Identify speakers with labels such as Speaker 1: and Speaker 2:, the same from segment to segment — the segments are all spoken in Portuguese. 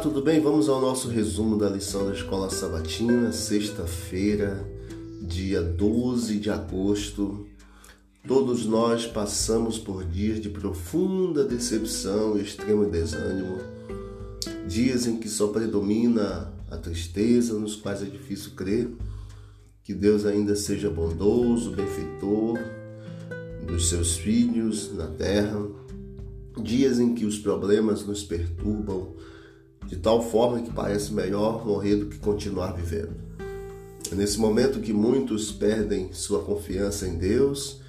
Speaker 1: tudo bem? Vamos ao nosso resumo da lição da Escola Sabatina, sexta-feira, dia 12 de agosto. Todos nós passamos por dias de profunda decepção e extremo desânimo, dias em que só predomina a tristeza, nos quais é difícil crer que Deus ainda seja bondoso, benfeitor dos seus filhos na terra, dias em que os problemas nos perturbam de tal forma que parece melhor morrer do que continuar vivendo. É nesse momento que muitos perdem sua confiança em Deus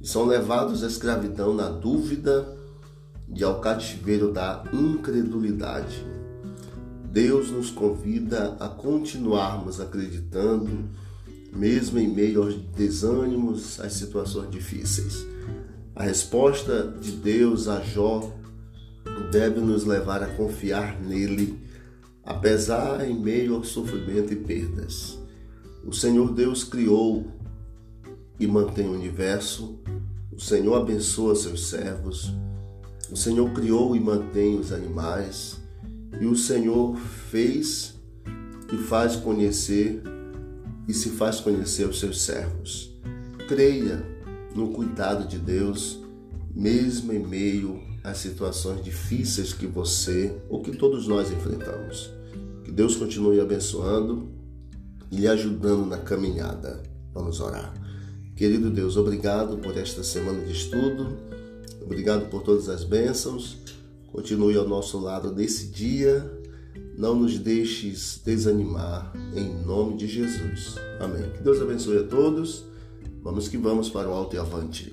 Speaker 1: e são levados à escravidão na dúvida e ao cativeiro da incredulidade. Deus nos convida a continuarmos acreditando, mesmo em meio aos desânimos, às situações difíceis. A resposta de Deus a Jó deve nos levar a confiar nele, apesar em meio ao sofrimento e perdas. O Senhor Deus criou e mantém o universo, o Senhor abençoa seus servos, o Senhor criou e mantém os animais, e o Senhor fez e faz conhecer e se faz conhecer aos seus servos. Creia no cuidado de Deus, mesmo em meio as situações difíceis que você ou que todos nós enfrentamos. Que Deus continue abençoando e lhe ajudando na caminhada. Vamos orar. Querido Deus, obrigado por esta semana de estudo, obrigado por todas as bênçãos. Continue ao nosso lado nesse dia. Não nos deixes desanimar, em nome de Jesus. Amém. Que Deus abençoe a todos. Vamos que vamos para o alto e avante.